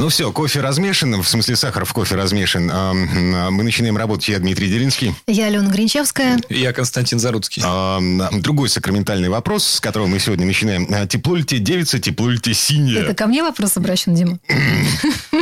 Ну все, кофе размешан, в смысле сахар в кофе размешан. А, Мы начинаем работать. Я Дмитрий Делинский. Я Алена Гринчевская. Я Константин Заруцкий. А, Другой сакраментальный вопрос, с которого мы сегодня начинаем. А, Тепло ли тебе девица, тепло ли тебе синее? Это ко мне вопрос обращен, Дима?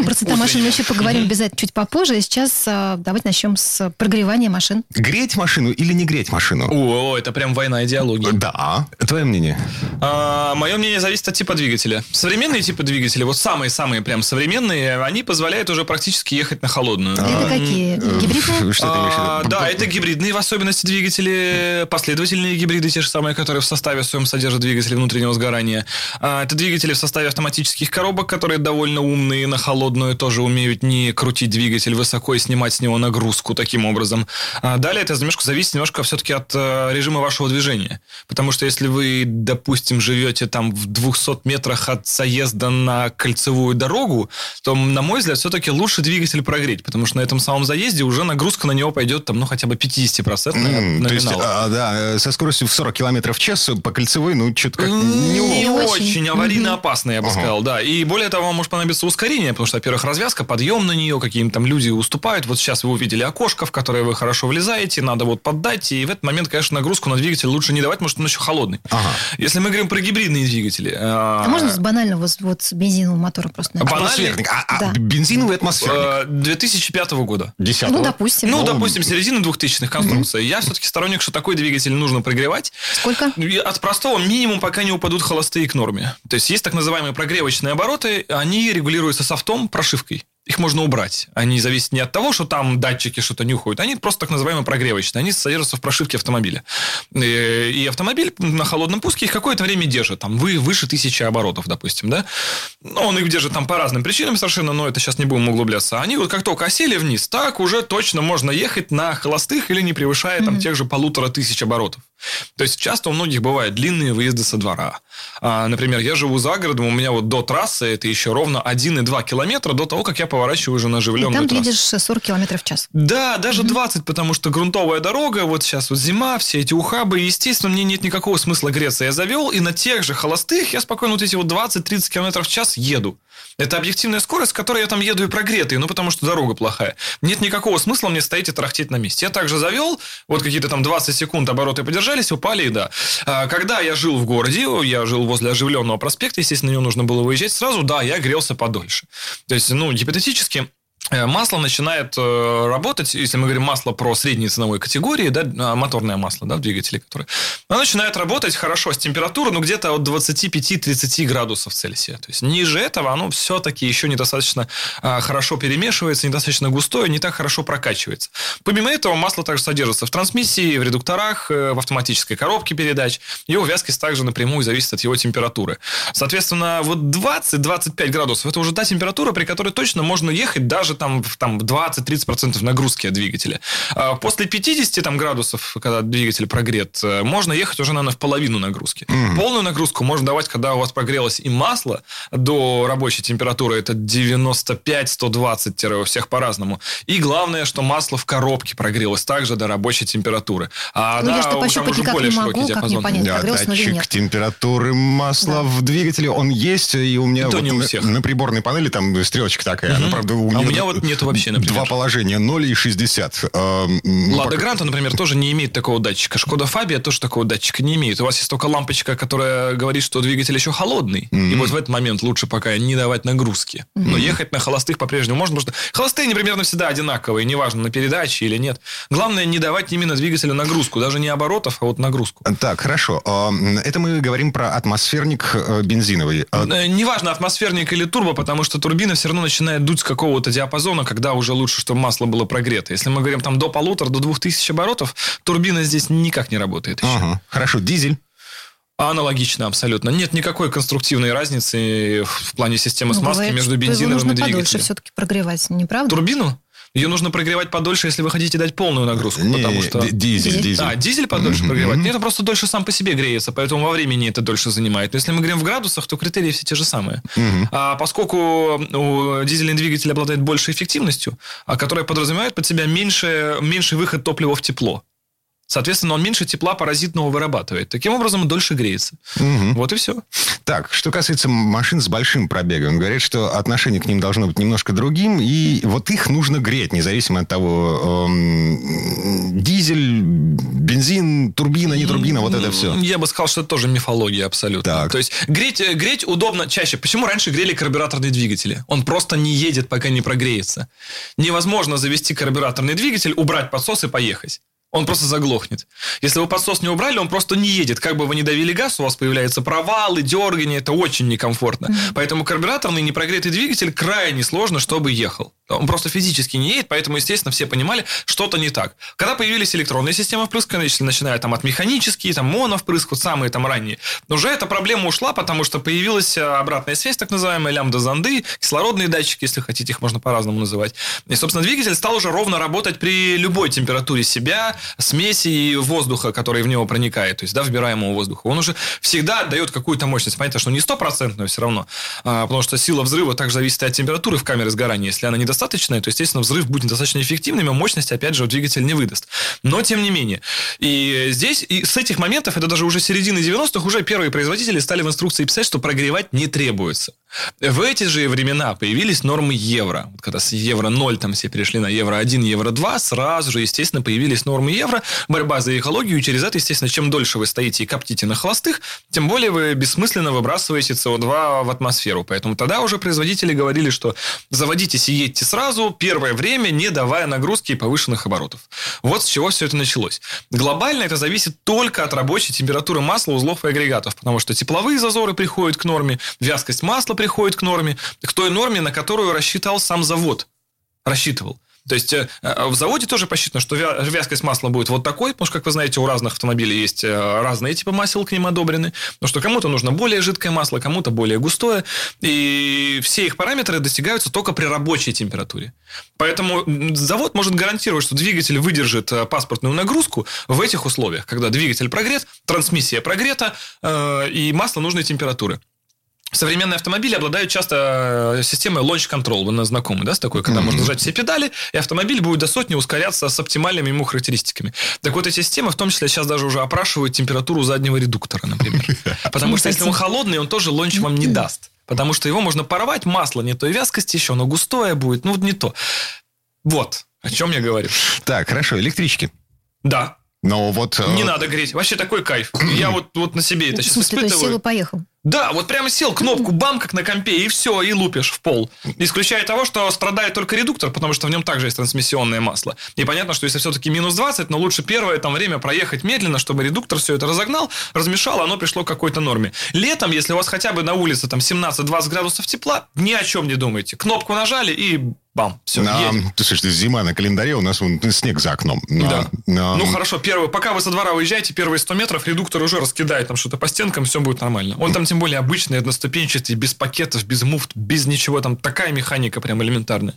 Просто о машине мы еще поговорим обязательно чуть попозже. Сейчас а, давайте начнем с прогревания машин. Греть машину или не греть машину? О, это прям война идеологии. Да. Твое мнение? А, мое мнение зависит от типа двигателя. Современные типы двигателей, вот самые-самые прям современные, они позволяют уже практически ехать на холодную. Это какие? Гибридные? Э, в А, да, это гибридные в особенности двигатели, последовательные гибриды, те же самые, которые в составе своем содержат двигатели внутреннего сгорания. А, это двигатели в составе автоматических коробок, которые довольно умные, на холодную тоже умеют не крутить двигатель высоко и снимать с него нагрузку таким образом. А, далее это немножко зависит немножко все-таки от э, режима вашего движения. Потому что если вы, допустим, живете там в 200 метрах от заезда на кольцевую дорогу, то, на мой взгляд, все-таки лучше двигатель прогреть, потому что на этом самом заезде уже нагрузка на него пойдет там, ну, хотя бы 50% М, То есть, номинала. а, да, э, со скоростью в 40 километров в час по кольцевой, ну, что-то как Не, неловко. очень. очень аварийно опасно, я бы Ага. сказал, да. И более того, вам может понадобиться ускорение, потому что, во-первых, развязка, подъем на нее, какие-то там люди уступают. Вот сейчас вы увидели окошко, в которое вы хорошо влезаете, надо вот поддать, и в этот момент, конечно, нагрузку на двигатель лучше не давать, потому что он еще холодный. Ага. Если мы говорим про гибридные двигатели... А можно с банального вот, с бензинового мотора просто начать? Атмосферник. А, а Да. бензиновый атмосферник. э, 2005 года. Десятого. Ну, допустим. Ну, допустим, середина 2000-х конструкция. Я все-таки сторонник, что такой двигатель нужно прогревать. Сколько? От простого минимум, пока не упадут холостые к норме. То есть есть так называемые прогревочные обороты, они регулируются софтом, прошивкой. Их можно убрать. Они зависят не от того, что там датчики что-то нюхают. Они просто так называемые прогревочные. Они содержатся в прошивке автомобиля. Э, И автомобиль на холодном пуске их какое-то время держит. Там вы выше тысячи оборотов, допустим, да? Ну, он их держит там по разным причинам совершенно, но это сейчас не будем углубляться. Они вот как только осели вниз, так уже точно можно ехать на холостых или не превышая там тех же полутора тысяч оборотов. То есть часто у многих бывают длинные выезды со двора. А, например, я живу за городом, у меня вот до трассы это еще ровно 1,2 километра до того, как я поворачиваю уже на И оживленную там ты трассу. едешь 40 километров в час. Да, даже 20, потому что грунтовая дорога, вот сейчас вот зима, все эти ухабы, и, естественно, мне нет никакого смысла греться. Я завел, и на тех же холостых я спокойно вот эти вот 20-30 километров в час еду. Это объективная скорость, с которой я там еду и прогретый, ну, потому что дорога плохая. Нет никакого смысла мне стоять и тарахтеть на месте. Я также завел, вот какие-то там 20 секунд обороты подержались, упали, и да. А, Когда я жил в городе, я жил возле оживленного проспекта, естественно, на него нужно было выезжать сразу, да, я грелся подольше. То есть, ну, гипотетически, Э, Масло начинает э, работать, если мы говорим масло про средние ценовой категории, да, а, моторное масло, да, в двигателе, которое, оно начинает работать хорошо с температурой, ну, где-то от 25-30 градусов Цельсия. То есть ниже этого оно все-таки еще недостаточно а, хорошо перемешивается, недостаточно густое, не так хорошо прокачивается. Помимо этого, масло также содержится в трансмиссии, в редукторах, э, в автоматической коробке передач. Его вязкость также напрямую зависит от его температуры. Соответственно, вот 20-25 градусов – это уже та температура, при которой точно можно ехать даже там, в там, 20-30% нагрузки от двигателя. А После 50 там, градусов, когда двигатель прогрет, э, можно ехать уже, наверное, в половину нагрузки. Полную нагрузку можно давать, когда у вас прогрелось и масло до рабочей температуры, это 95-120, у всех по-разному. И главное, что масло в коробке прогрелось также до рабочей температуры. А, Ну, я да, что там пощупать уже никак более не широкий могу, как мне диапазон. понять, Да, датчик нет. температуры масла Да. в двигателе, он есть, и у меня И вот не у на, всех. на приборной панели там стрелочка такая, она, правда, у А у меня вот нету вообще, например. Два положения, 0 и 60. Эм, ну, Лада Гранта, например, тоже не имеет такого датчика. Шкода Фабия тоже такого датчика не имеет. У вас есть только лампочка, которая говорит, что двигатель еще холодный. И вот в этот момент лучше пока не давать нагрузки. Но ехать на холостых по-прежнему можно, потому что холостые они примерно всегда одинаковые, неважно, на передаче или нет. Главное не давать именно двигателю нагрузку, даже не оборотов, а вот нагрузку. Так, хорошо. Эм, Это мы говорим про атмосферник э, бензиновый. Э, Э, Неважно, атмосферник или турбо, потому что турбина все равно начинает дуть с какого-то диапазона, когда уже лучше, чтобы масло было прогрето. Если мы говорим там до полутора, до двух тысяч оборотов, турбина здесь никак не работает еще. Ага, хорошо. Дизель. Аналогично абсолютно. Нет никакой конструктивной разницы в плане системы Ну, смазки бывает, между бензиновым и нужно подольше двигателем. все-таки прогревать, не правда? Турбину? Ее нужно прогревать подольше, если вы хотите дать полную нагрузку, Не, потому что... Дизель, дизель. А, дизель подольше Мгм. прогревать. Нет, это просто дольше сам по себе греется, поэтому во времени это дольше занимает. Но если мы говорим в градусах, то критерии все те же самые. Мгм. А поскольку у, дизельный двигатель обладает большей эффективностью, а которая подразумевает под себя меньше, меньший выход топлива в тепло. Соответственно, он меньше тепла паразитного вырабатывает. Таким образом, дольше греется. Мгм. Вот и все. Так, что касается машин с большим пробегом, говорят, что отношение к ним должно быть немножко другим, и вот их нужно греть, независимо от того, эм, дизель, бензин, турбина, не турбина, вот это все. Я бы сказал, что это тоже мифология абсолютно. Так. То есть греть, э, греть удобно чаще. Почему раньше грели карбюраторные двигатели? Он просто не едет, пока не прогреется. Невозможно завести карбюраторный двигатель, убрать подсос и поехать. Он просто заглохнет. Если вы подсос не убрали, он просто не едет. Как бы вы ни давили газ, у вас появляются провалы, дергания. Это очень некомфортно. Поэтому карбюраторный непрогретый двигатель крайне сложно, чтобы ехал. Он просто физически не едет, поэтому, естественно, все понимали, что-то не так. Когда появились электронные системы впрыска, если начиная там от механические, там моновпрыск, вот самые там ранние, уже эта проблема ушла, потому что появилась э, обратная связь, так называемая лямбда-зонды, кислородные датчики, если хотите, их можно по-разному называть. И, собственно, двигатель стал уже ровно работать при любой температуре себя, смеси и воздуха, который в него проникает, то есть, да, вбираемого воздуха. Он уже всегда дает какую-то мощность. Понятно, что не стопроцентную все равно, а, потому что сила взрыва также зависит от температуры в камере сгорания. Если она недостаточная, то, естественно, взрыв будет достаточно эффективным, и мощность, опять же, двигатель не выдаст. Но, тем не менее. И здесь, и с этих моментов, это даже уже середины 90-х, уже первые производители стали в инструкции писать, что прогревать не требуется. В эти же времена появились нормы евро. Когда с евро 0 там все перешли на евро 1, евро 2, сразу же, естественно, появились нормы евро. Борьба за экологию. И через это, естественно, чем дольше вы стоите и коптите на холостых, тем более вы бессмысленно выбрасываете СО2 в атмосферу. Поэтому тогда уже производители говорили, что заводитесь и едьте сразу, первое время, не давая нагрузки и повышенных оборотов. Вот с чего все это началось. Глобально это зависит только от рабочей температуры масла, узлов и агрегатов, потому что тепловые зазоры приходят к норме, вязкость масла приходит к норме, к той норме, на которую рассчитал сам завод. Рассчитывал. То есть э, в заводе тоже посчитано, что вя- вязкость масла будет вот такой, потому что, как вы знаете, у разных автомобилей есть э, разные типы масел к ним одобрены. Потому что кому-то нужно более жидкое масло, кому-то более густое. И все их параметры достигаются только при рабочей температуре. Поэтому завод может гарантировать, что двигатель выдержит э, паспортную нагрузку в этих условиях, когда двигатель прогрет, трансмиссия прогрета э, и масло нужной температуры. Современные автомобили обладают часто э, системой launch control. Вы знакомы, да, с такой, когда можно нажать все педали, и автомобиль будет до сотни ускоряться с оптимальными ему характеристиками. Так вот, эти системы, в том числе, сейчас даже уже опрашивают температуру заднего редуктора, например. Потому что если он холодный, он тоже лонч вам не даст. Потому что его можно порвать, масло не той вязкости еще, оно густое будет, ну вот не то. Вот, о чем я говорю. Так, хорошо, электрички. Да, Но вот... э, не надо греть. Вообще такой кайф. Я вот, вот на себе это В сейчас смысле, то есть испытываю. силу поехал? Да, вот прямо сел, кнопку бам, как на компе, и все, и лупишь в пол. Исключая того, что страдает только редуктор, потому что в нем также есть трансмиссионное масло. И понятно, что если все-таки минус 20, но лучше первое там время проехать медленно, чтобы редуктор все это разогнал, размешал, оно пришло к какой-то норме. Летом, если у вас хотя бы на улице там 17-20 градусов тепла, ни о чем не думайте. Кнопку нажали и бам, все, а, едем. ты слышишь, зима на календаре, у нас вон снег за окном. Да. А, Ну хорошо, первый, пока вы со двора уезжаете, первые 100 метров редуктор уже раскидает там что-то по стенкам, все будет нормально. Он там тем более обычный, одноступенчатый, без пакетов, без муфт, без ничего, там такая механика прям элементарная.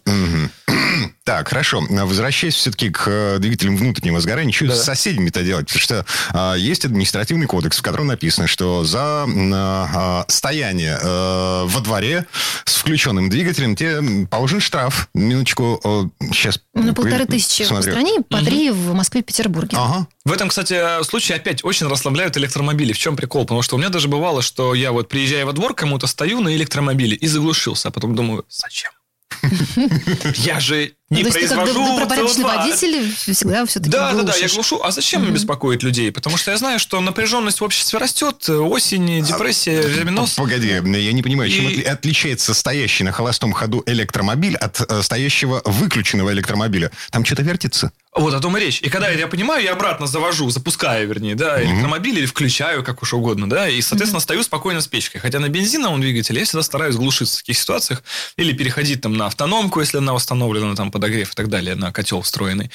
Так, хорошо. Возвращаясь все-таки к э, двигателям внутреннего сгорания, что Да. с соседями-то делать? Потому что а, есть административный кодекс, в котором написано, что за м, а, стояние э, во дворе с включенным двигателем тебе положен штраф. Минуточку, сейчас... На полторы тысячи в стране, по три в Москве и Петербурге. Ага. В этом, кстати, случае опять очень расслабляют электромобили. В чем прикол? Потому что у меня даже бывало, что я вот приезжая во двор, кому-то стою на электромобиле и заглушился, а потом думаю, зачем? Я же не Ну, то есть ты как произвожу доб- добропорядочный CO2. водитель всегда все-таки Да, да, да, я глушу. А зачем беспокоить людей? Потому что я знаю, что напряженность в обществе растет, осень, депрессия, вирменоз. Погоди, я не понимаю, чем И- отличается стоящий на холостом ходу электромобиль от э, стоящего выключенного электромобиля? Там что-то вертится? Вот о том и речь. И когда я понимаю, я обратно завожу, запускаю, вернее, да, электромобиль или включаю, как уж угодно, да, и, соответственно, стою спокойно с печкой. Хотя на бензиновом двигателе я всегда стараюсь глушиться в таких ситуациях или переходить там на автономку, если она установлена, там, подогрев и так далее, на котел встроенный.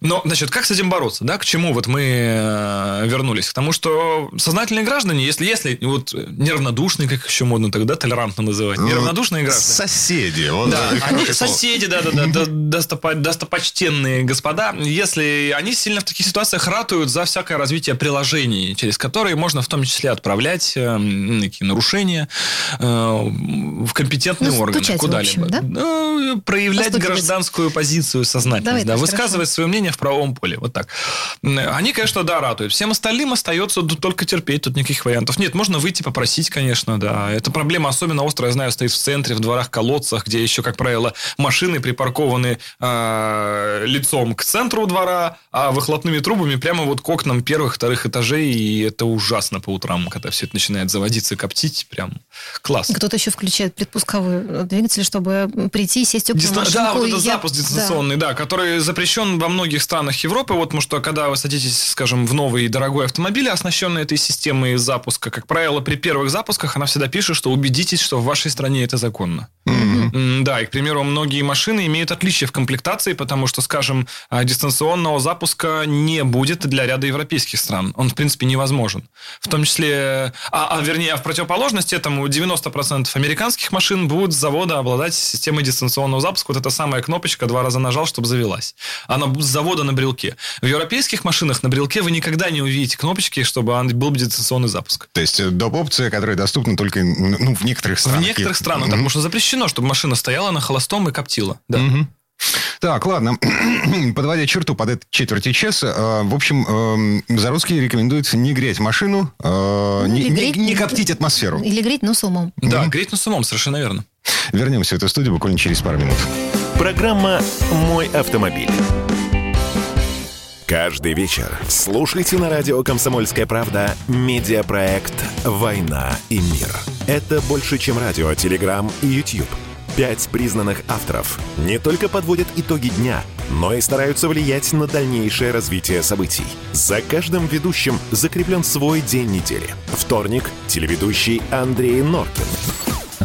Но, значит, как с этим бороться, да, к чему вот мы э, вернулись? К тому, что сознательные граждане, если, если вот неравнодушные, как еще модно тогда толерантно называть, Ну, неравнодушные граждане. Соседи. Вот Да, они соседи, да, да, да, да, достопо- достопочтенные господа, если они сильно в таких ситуациях ратуют за всякое развитие приложений, через которые можно в том числе отправлять э, нарушения э, в компетентные Ну, органы, куда-либо. да? Ну, проявлять Постукивать. гражданскую позицию, сознательность, Давай да, высказывать свое мнение в правовом поле, вот так. Они, конечно, да, ратуют. Всем остальным остается только терпеть, тут никаких вариантов нет. Можно выйти попросить, конечно, да. Эта проблема особенно острая, я знаю, стоит в центре, в дворах, колодцах, где еще, как правило, машины припаркованы э, лицом к центру двора, а выхлопными трубами прямо вот к окнам первых, вторых этажей, и это ужасно по утрам, когда все это начинает заводиться, коптить, прям класс. Кто-то еще включает предпусковой э, двигатель, чтобы прийти, сесть в теплую Дистан- машинку. Да, вот и этот я- запуск да. дистанционный, да. который запрещен во многих странах Европы. Вот, потому что когда вы садитесь, скажем, в новый и дорогой автомобиль, оснащенный этой системой запуска, как правило, при первых запусках она всегда пишет, что убедитесь, что в вашей стране это законно. М, Да, и, к примеру, многие машины имеют отличия в комплектации, потому что, скажем, а, дистанционного запуска не будет для ряда европейских стран. Он, в принципе, невозможен. В том числе, а, а вернее, в противоположность этому 90% американских машин будут с завода обладать системой дистанционного запуска. Вот эта самая кнопочка, два раза нажал, чтобы завелась. Она с завода на брелке. В европейских машинах на брелке вы никогда не увидите кнопочки, чтобы был дистанционный запуск. То есть э, доп. опция, которая доступна только ну, в некоторых В странах. некоторых странах, да, потому что запрещено, чтобы машина стояла на холостом и коптила. Да. Мгм. Так, ладно. Подводя черту под этот четверти часа, э, в общем, э, Заруцкий рекомендует не греть машину, э, Ну, не, или не- греть- не коптить атмосферу. Или греть, но с умом. Да, греть на самом, совершенно верно. Вернемся в эту студию буквально через пару минут. Программа «Мой автомобиль». Каждый вечер слушайте на радио «Комсомольская правда» медиапроект «Война и мир». Это больше, чем радио, телеграм и YouTube. Пять признанных авторов не только подводят итоги дня, но и стараются влиять на дальнейшее развитие событий. За каждым ведущим закреплен свой день недели. Вторник – телеведущий Андрей Норкин.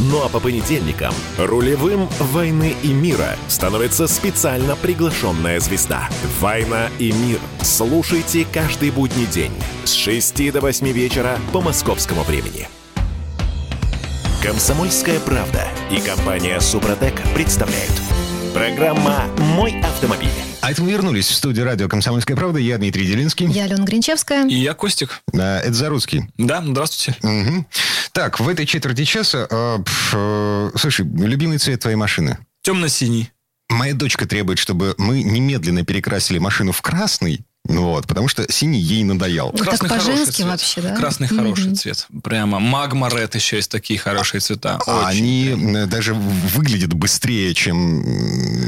Ну а по понедельникам рулевым «Войны и мира» становится специально приглашенная звезда. «Война и мир». Слушайте каждый будний день с 6 до 8 вечера по московскому времени. Комсомольская правда и компания «Супротек» представляют. Программа «Мой автомобиль». А это мы вернулись в студию радио «Комсомольская правда». Я Дмитрий Делинский. Я Алена Гринчевская. И я Костик. Это Заруцкий. Да, здравствуйте. Мгм. Так, в этой четверти часа... э, э, слушай, любимый цвет твоей машины? Темно-синий. Моя дочка требует, чтобы мы немедленно перекрасили машину в красный, вот, потому что синий ей надоел. Ну, так Красный хороший по-женски цвет. вообще, да? Красный хороший цвет. Прямо. Магма Ред еще есть такие хорошие цвета. А Очень. они даже выглядят быстрее, чем...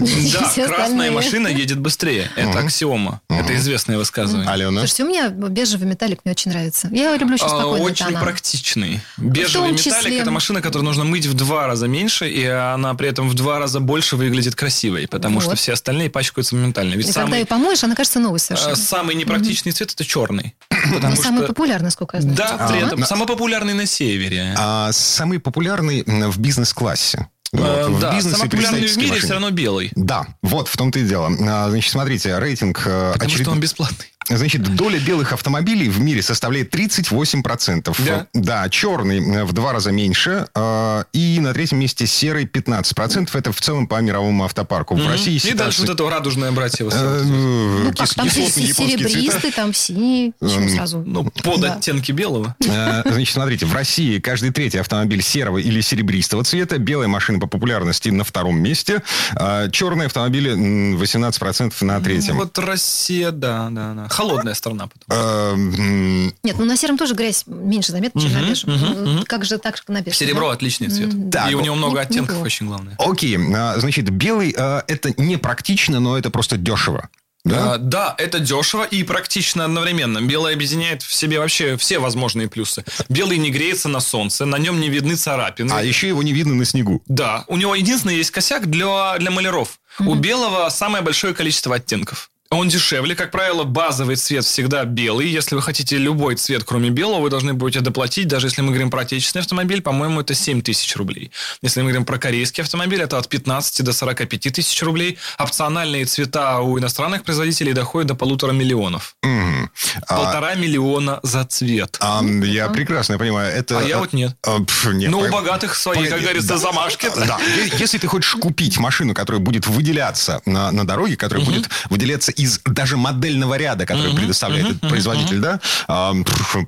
Да, красная остальные. машина едет быстрее. Это аксиома. Это известное высказывание. Алена. Слушайте, у меня бежевый металлик мне очень нравится. Я люблю очень А, спокойные Очень тона. практичный. Бежевый металлик это машина, которую нужно мыть в два раза меньше, и она при этом в два раза больше выглядит красивой, потому Вот. что все остальные пачкаются моментально. Ведь И когда ее помоешь, она кажется новой совершенно. Самый непрактичный цвет это черный. Но Потому самый что популярный, сколько я знаю. да, при Ага. этом самый популярный на севере. А самый популярный в бизнес-классе. Э, Вот, в да, самый популярный в мире машине. все равно белый. Да, вот в том-то и дело. А, Значит, смотрите, рейтинг... э, Потому очеред- что он бесплатный. Значит, доля белых автомобилей в мире составляет 38%. Да? Да, черный э, в два раза меньше. э, И на третьем месте серый 15%. Это в целом по мировому автопарку. В России И дальше вот это радужное братье. э, Ну как, кис- там серебристый, там синий, Эм, сразу. Ну, под оттенки белого. Значит, смотрите, в России каждый третий автомобиль серого или серебристого цвета, белая машина по популярности на втором месте, а черные автомобили м, 18% на третьем. Вот Россия, да, да, да. Холодная страна. потом. Э, м, Нет, ну на сером тоже грязь меньше заметна, чем на бежевом. Ну. Как же так, как на бежевом? Серебро отличный цвет. И у него много не- оттенков, очень главное. Окей, а, значит, белый а, это не практично, но это просто дешево. Да? А, да, это дешево и практично одновременно. Белый объединяет в себе вообще все возможные плюсы. Белый не греется на солнце, на нем не видны царапины. А еще его не видно на снегу. Да, у него единственный есть косяк для, для маляров. У белого самое большое количество оттенков. Он дешевле, как правило, базовый цвет всегда белый. Если вы хотите любой цвет, кроме белого, вы должны будете доплатить, даже если мы говорим про отечественный автомобиль, по-моему, это 7 тысяч рублей. Если мы говорим про корейский автомобиль, это от 15 до 45 тысяч рублей. Опциональные цвета у иностранных производителей доходят до полутора миллионов. А, Полтора миллиона за цвет. а, я прекрасно понимаю. Это, А я вот нет. а, пф, нет, Но у пог- богатых свои, как погоди, говорится, да. замашки. Да, Е- если ты хочешь купить машину, которая будет выделяться на, на дороге, которая будет выделяться из даже модельного ряда, который предоставляет этот производитель, да,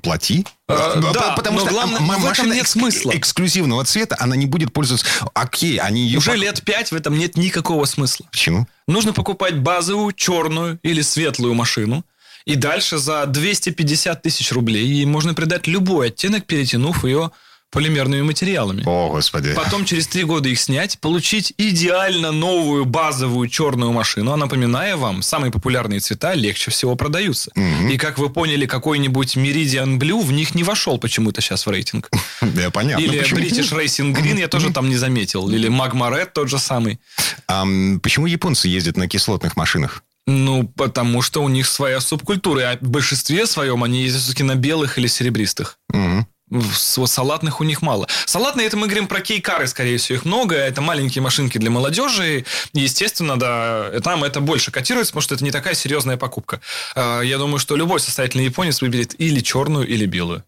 плати. П- да, потому что главное, машина нет смысла. эксклюзивного цвета, она не будет пользоваться... Окей, они ее... Уже лет пять в этом нет никакого смысла. Почему? Нужно покупать базовую, черную или светлую машину. И дальше за 250 тысяч рублей ей можно придать любой оттенок, перетянув ее полимерными материалами. О, господи. Потом через три года их снять, получить идеально новую базовую черную машину. А напоминаю вам, самые популярные цвета легче всего продаются. И как вы поняли, какой-нибудь Meridian Blue в них не вошел почему-то сейчас в рейтинг. Да, понятно. Или почему. British Racing Green я тоже там не заметил. Или Magma Red тот же самый. Ам, почему японцы ездят на кислотных машинах? Ну, потому что у них своя субкультура. А в большинстве своем они ездят все-таки на белых или серебристых. Мгм. Салатных у них мало. Салатные, это мы говорим про кейкары, скорее всего, их много. Это маленькие машинки для молодежи. И, естественно, да, там это больше котируется, потому что это не такая серьезная покупка. А, Я думаю, что любой состоятельный японец выберет или черную, или белую.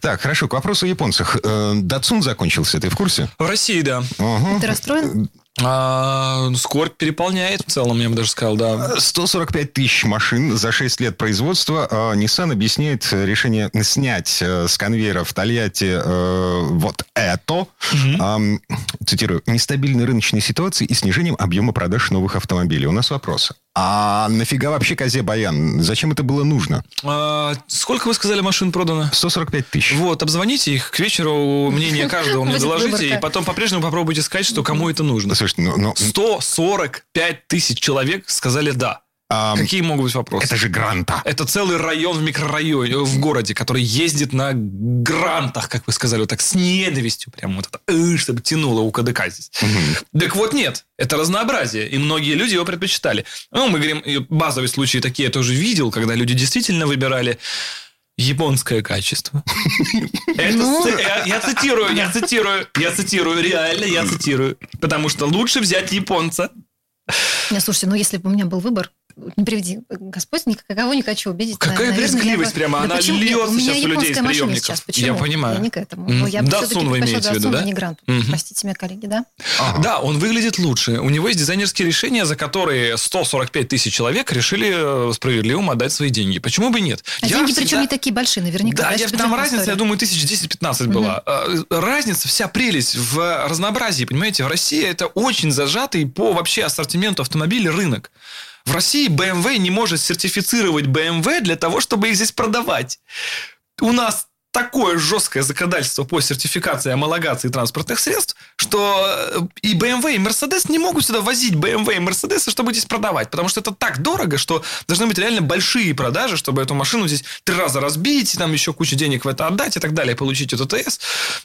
Так, хорошо, к вопросу о японцах. Э, Датсун закончился, ты в курсе? В России, да. Ага. Ты расстроен? А, скорбь переполняет в целом, я бы даже сказал, да. 145 тысяч машин за 6 лет производства. А Nissan объясняет решение снять э, с конвейера в Тольятти э, вот это. Ам, цитирую. «Нестабильной рыночной ситуации и снижением объема продаж новых автомобилей». У нас вопрос. А нафига вообще козе Баян? Зачем это было нужно? А, сколько вы сказали машин продано? 145 тысяч. Вот, обзвоните их к вечеру, мнение каждого мне доложите, и потом по-прежнему попробуйте сказать, что кому это нужно. Слушайте, ну, ну, 145 тысяч человек сказали «да». ам, Какие могут быть вопросы? это же гранта. Это целый район в микрорайоне, в городе, который ездит на грантах, как вы сказали, вот так с ненавистью, прям вот это, «э», чтобы тянуло у КДК здесь. Так вот нет, это разнообразие, и многие люди его предпочитали. Ну, мы говорим, базовые случаи такие я тоже видел, когда люди действительно выбирали японское качество. Ну. я цитирую, я цитирую, я цитирую, реально я цитирую. Потому что лучше взять японца. Не, слушайте, ну если бы у меня был выбор, не приведи Господь, никого не хочу обидеть. Какая Наверное, я брезгливость бы- прямо, Да она почему? Нет, льется меня сейчас у людей из приемников. сейчас. Почему? Я понимаю. не к этому. Мгм. Но я все-таки вы имеете в виду, да? не Гранту. Мгм. Простите меня, коллеги, да? Да, он выглядит лучше. У него есть дизайнерские решения, за которые 145 тысяч человек решили э, справедливым отдать свои деньги. Почему бы нет? А Я деньги всегда- причем не такие большие, наверняка. Да, я, там разница, история. я думаю, тысяч 10-15 была. Э, Разница, вся прелесть в разнообразии, понимаете? В России это очень зажатый по вообще ассортименту автомобилей рынок. В России BMW не может сертифицировать BMW для того, чтобы их здесь продавать. У нас такое жесткое законодательство по сертификации и homologации транспортных средств, что э, и BMW, и Mercedes не могут сюда возить BMW и Mercedes, чтобы здесь продавать, потому что это так дорого, что должны быть реально большие продажи, чтобы эту машину здесь три раза разбить, и там еще кучу денег в это отдать и так далее, получить эту ТС.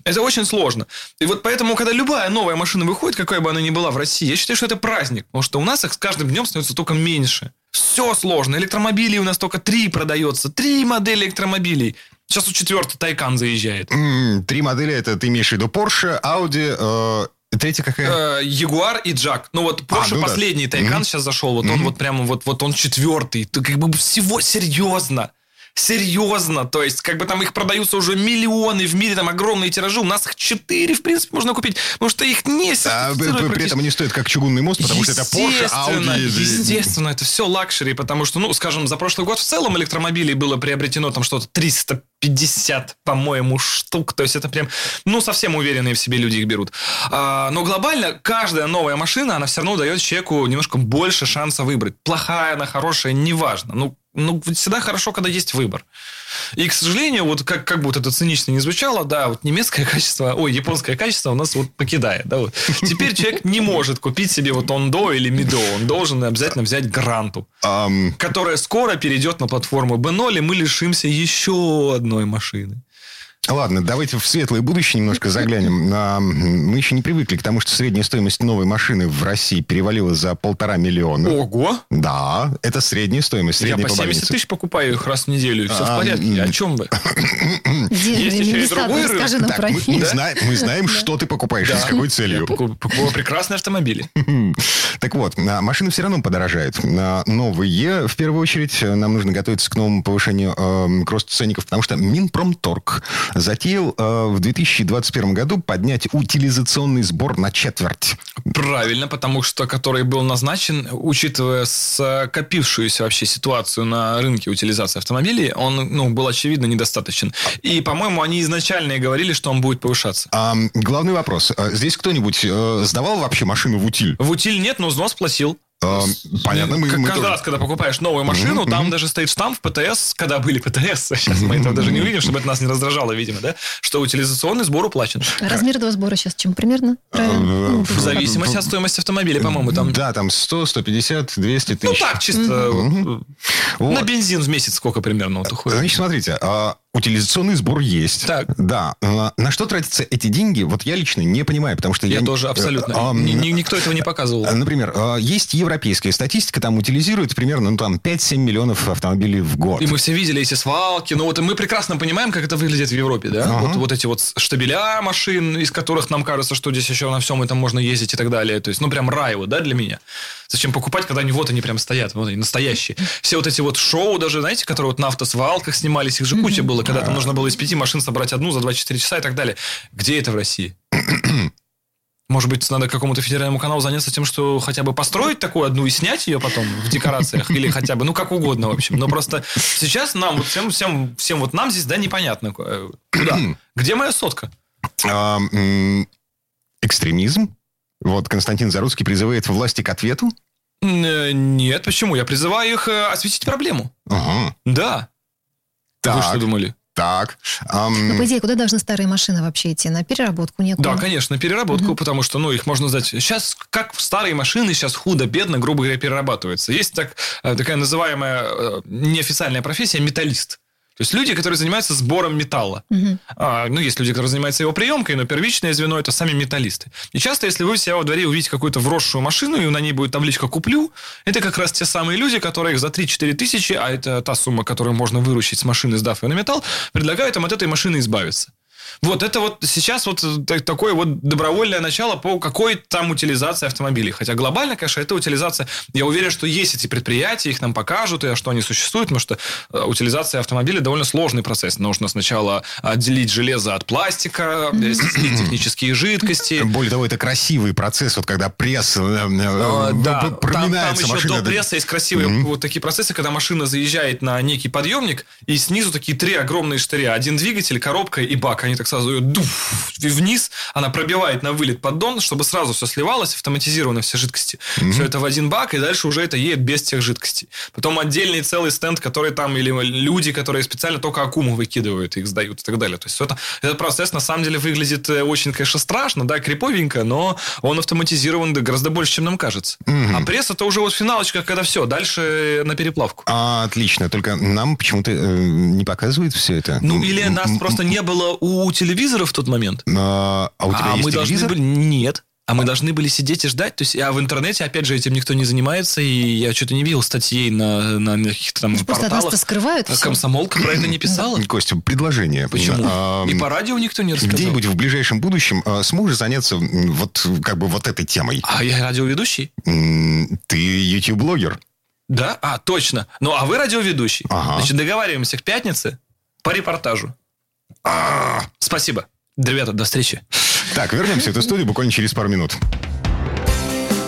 Это очень сложно. И вот поэтому, когда любая новая машина выходит, какая бы она ни была в России, я считаю, что это праздник, потому что у нас их с каждым днем становится только меньше. Все сложно. Электромобилей у нас только три продается. Три модели электромобилей. Сейчас у четвертый Тайкан заезжает. М, Три модели, это ты имеешь в виду Porsche, Audi э, Третья какая? Э, Ягуар и Джак. Ну вот прошлый ну да. последний Тайкан Мгм. сейчас зашел, вот он Мгм. вот прямо вот, вот он четвертый. Ты как бы всего серьезно. Серьезно, то есть, как бы там их продаются уже миллионы в мире, там огромные тиражи, у нас их четыре, в принципе, можно купить, потому что их не А, при- этом они стоят как чугунный мост, потому что это Porsche, Audi. Естественно, это все luxury, потому что, ну, скажем, за прошлый год в целом электромобилей было приобретено там что-то 350, по-моему, штук. То есть это прям, ну, совсем уверенные в себе люди их берут. А, но глобально каждая новая машина, она все равно дает человеку немножко больше шанса выбрать. Плохая она, хорошая, неважно. Ну, ну, всегда хорошо, когда есть выбор. И, к сожалению, вот как, как бы вот это цинично не звучало, да, вот немецкое качество, ой, японское качество у нас вот покидает, да, вот. Теперь человек не может купить себе вот Ондо или Мидо, он должен обязательно взять Гранту, Ам, которая скоро перейдет на платформу B0, и мы лишимся еще одной машины. Ладно, давайте в светлое будущее немножко заглянем. А, Мы еще не привыкли к тому, что средняя стоимость новой машины в России перевалила за полтора миллиона. Ого! Да, это средняя стоимость, Я средняя по по 70 больнице. тысяч покупаю их раз в неделю, и все А, в порядке. О чем вы? Есть еще и другой рынок. нам Так, про мы, знаем, что ты покупаешь и с какой целью. Я покуп- покупаю прекрасные автомобили. Так вот, а, машины все равно подорожают. А, Новые, в первую очередь, нам нужно готовиться к новому повышению э, к росту ценников, потому что Минпромторг затеял э, в 2021 году поднять утилизационный сбор на четверть. Правильно, потому что который был назначен, учитывая скопившуюся вообще ситуацию на рынке утилизации автомобилей, он ну, был очевидно недостаточен. И, по-моему, они изначально и говорили, что он будет повышаться. А, главный вопрос. А, Здесь кто-нибудь э, сдавал вообще машину в утиль? В утиль нет, но взнос платил. А, понятно, мы, Как- мы каждый тоже. раз, когда покупаешь новую машину, там даже стоит штамп в ПТС, когда были ПТС, сейчас мы этого даже не увидим, чтобы это нас не раздражало, видимо, да, что утилизационный сбор уплачен. Размер этого сбора сейчас чем примерно? Правильно? Ну, В зависимости от стоимости автомобиля, по-моему, там... Да, там 100, 150, 200 Ну тысяч. так, чисто на бензин в месяц сколько примерно вот уходит? Значит, смотрите, а, утилизационный сбор есть. Так. Да. А, На что тратятся эти деньги? Вот я лично не понимаю, потому что я... Я тоже абсолютно. А, Ни- ни- Никто этого не показывал. а, Например, а, есть европейская статистика, там утилизируют примерно ну, там 5-7 миллионов автомобилей в год. И мы все видели эти свалки. Ну вот мы прекрасно понимаем, как это выглядит в Европе, да? Ага. Вот, вот эти вот штабеля машин, из которых нам кажется, что здесь еще на всем этом можно ездить и так далее. То есть, ну прям рай вот, да, для меня. Зачем покупать, когда они вот они прям стоят, вот они настоящие. Все вот эти вот шоу даже, знаете, которые вот на автосвалках снимались, их же куча было, когда там нужно было из пяти машин собрать одну за 24 часа и так далее. Где это в России? Может быть, надо какому-то федеральному каналу заняться тем, что хотя бы построить такую одну и снять ее потом в декорациях, или хотя бы, ну, как угодно, в общем. Но просто сейчас нам, вот всем, всем, всем вот нам здесь, да, непонятно, куда. Где моя сотка? А, экстремизм. Вот Константин Заруцкий призывает власти к ответу. Э, Нет, почему? Я призываю их э, осветить проблему. Ага. Да. Вы Так. что думали? Так. ам, Ну, по идее, куда должны старые машины вообще идти? На переработку некую? Да, конечно, переработку, потому что, ну, их можно сдать. Сейчас, как старые машины, сейчас худо-бедно, грубо говоря, перерабатываются. Есть так, э, такая называемая неофициальная профессия металлист. То есть люди, которые занимаются сбором металла. Мгм. А, ну, есть люди, которые занимаются его приемкой, но первичное звено это сами металлисты. И часто, если вы у себя во дворе увидите какую-то вросшую машину, и на ней будет табличка «Куплю», это как раз те самые люди, которые их за 3-4 тысячи, а это та сумма, которую можно выручить с машины, сдав ее на металл, предлагают им от этой машины избавиться. Вот это вот сейчас вот та- такое вот добровольное начало по какой там утилизации автомобилей. Хотя глобально, конечно, это утилизация. Я уверен, что есть эти предприятия, их нам покажут, и что они существуют, потому что э, утилизация автомобиля довольно сложный процесс. Нужно сначала отделить железо от пластика, э, слить технические жидкости. Более того, это красивый процесс, вот когда пресс э, э, А, Да, п- там, там проминается еще машина. до пресса есть красивые Мгм. вот такие процессы, когда машина заезжает на некий подъемник, и снизу такие три огромные штыря. Один двигатель, коробка и бак. Они так сразу ее дуф, и вниз, она пробивает на вылет поддон, чтобы сразу все сливалось, автоматизировано все жидкости. Все это в один бак, и дальше уже это едет без тех жидкостей. Потом отдельный целый стенд, который там, или люди, которые специально только акуму выкидывают, их сдают и так далее. То есть это, этот процесс на самом деле выглядит э, очень, конечно, страшно, да, криповенько, но он автоматизирован гораздо больше, чем нам кажется. А пресс это уже вот финалочка, когда все, дальше на переплавку. А, отлично, только нам почему-то э, не показывают все это. Ну, или нас просто не было у телевизора в тот момент. А, а у тебя а есть мы должны телевизор? были... Нет. А мы должны были сидеть и ждать. То есть, а в интернете, опять же, этим никто не занимается, и я что-то не видел статей на, на каких-то там Просто от порталах. нас-то скрывают А всё. Комсомолка про это не писала. Костя, предложение. Почему? А, И по радио никто не рассказал. Где-нибудь в ближайшем будущем а, сможешь заняться вот как бы вот этой темой? А я радиоведущий? Ты YouTube-блогер. Да? А, точно. Ну, а вы радиоведущий. Ага. Значит, договариваемся к пятнице по репортажу. Спасибо. Ребята, до встречи. Так, вернемся в эту студию буквально через пару минут.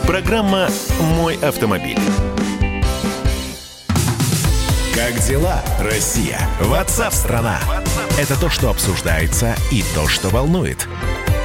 Программа «Мой автомобиль». Как дела, Россия? Ватсап-страна! Это то, что обсуждается и то, что волнует.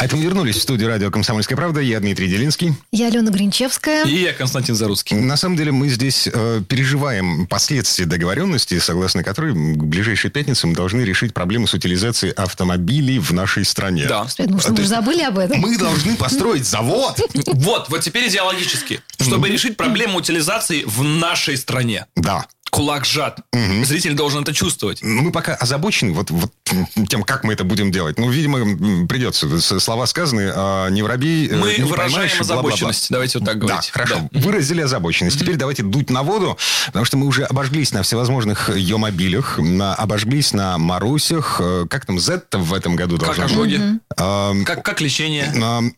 А это мы вернулись в студию радио «Комсомольская правда». Я Дмитрий Делинский. Я Алена Гринчевская. И я Константин Заруцкий. На самом деле мы здесь э, переживаем последствия договоренности, согласно которой к ближайшей пятнице мы должны решить проблему с утилизацией автомобилей в нашей стране. Да. Думаю, что мы То уже есть забыли об этом. Мы должны построить завод. Вот, вот теперь идеологически. Чтобы решить проблему утилизации в нашей стране. Да. Кулак сжат. Зритель должен это чувствовать. Ну, Мы пока озабочены вот, вот тем, как мы это будем делать. Ну, видимо, придется. Слова сказаны, а не воробей, э, Мы не выражаем поймаешь, и бла-бла-бла. озабоченность. Давайте вот так Да, говорить. хорошо. Выразили озабоченность. Теперь давайте дуть на воду, потому что мы уже обожглись на всевозможных ее-мобилях, на, обожглись на Марусях. э, Как там, Z в этом году Как должна быть? ожоги? Ам, Как, как лечение? м,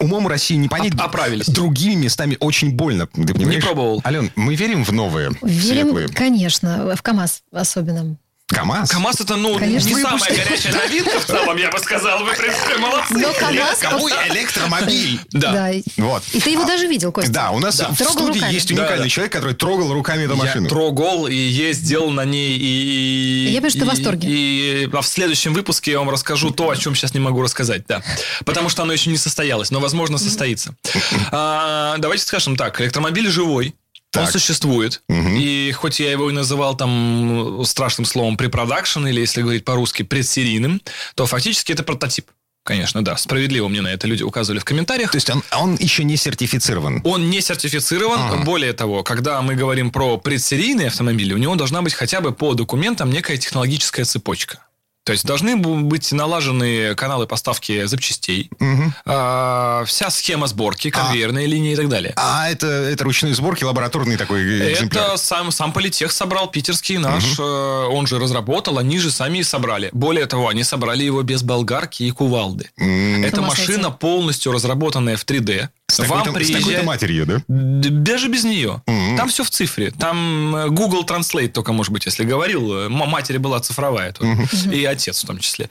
умом России не понять. Оп- оправились. Другими местами очень больно. Ты понимаешь? пробовал. Ален, мы верим в новые, Верим, светлые? конечно, в КАМАЗ особенно. КамАЗ? КамАЗ это, ну, Конечно. не Выпуск. самая горячая новинка в целом, я бы сказал. Вы, в принципе, молодцы. Но КамАЗ... Какой электромобиль? Да. Да. и- Вот. И ты его даже видел, Костя? Да, у нас в Трогал студии руками. есть уникальный Да, да. человек, который трогал руками эту машину. Я трогал и ездил на ней. И, Я вижу, что в и- восторге. И, а в следующем выпуске я вам расскажу то, о чем сейчас не могу рассказать. Да. Потому что оно еще не состоялось, но, возможно, состоится. А, давайте скажем так. Электромобиль живой. Он Так. существует. И хоть я его и называл там страшным словом препродакшн, или, если говорить по-русски, предсерийным, то фактически это прототип. Конечно, да. Справедливо мне на это люди указывали в комментариях. То есть он, он еще не сертифицирован. Он не сертифицирован. Ага. Более того, когда мы говорим про предсерийные автомобили, у него должна быть хотя бы по документам некая технологическая цепочка. То есть должны быть налажены каналы поставки запчастей, Мгм. а, вся схема сборки, конвейерные линии и так далее. А это, это ручные сборки, лабораторный такой экземпляр. Это сам, сам политех собрал, питерский наш, э, он же разработал, они же сами и собрали. Более того, они собрали его без болгарки и кувалды. М, Это машина полностью разработанная в 3D. С Вам такой-то, с такой-то приезжает... матерью, да? Даже без нее. Мгм. Там все в цифре. Там э, Google Translate только, может быть, если говорил. э, Матери была цифровая тоже. И отец в том числе.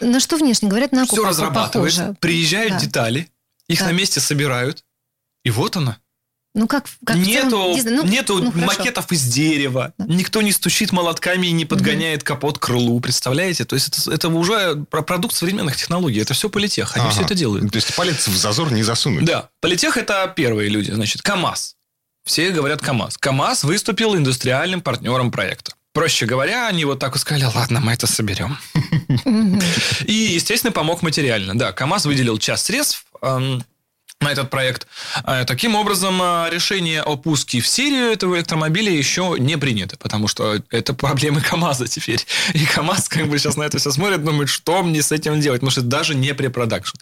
На что внешне говорят, на Все похоже. Приезжают Да. детали. Их Да. на месте собирают. И вот она. Ну, как, как в нету целом. Ну, нету ну, хорошо. макетов из дерева. Никто не стучит молотками и не подгоняет капот к крылу. Представляете? То есть это, это уже про- продукт современных технологий. Это все политех. Они Ага. все это делают. То есть палец в зазор не засунуть. Да, политех это первые люди. Значит, КАМАЗ. Все говорят КАМАЗ. КАМАЗ выступил индустриальным партнером проекта. Проще говоря, они вот так вот сказали, ладно, мы это соберем. И, естественно, помог материально. Да, КАМАЗ выделил часть средств на этот проект. Э, Таким образом, э, решение о пуске в серию этого электромобиля еще не принято, потому что это проблемы КАМАЗа теперь. И КАМАЗ как бы сейчас на это все смотрит, думает, что мне с этим делать, потому что это даже не препродакшн.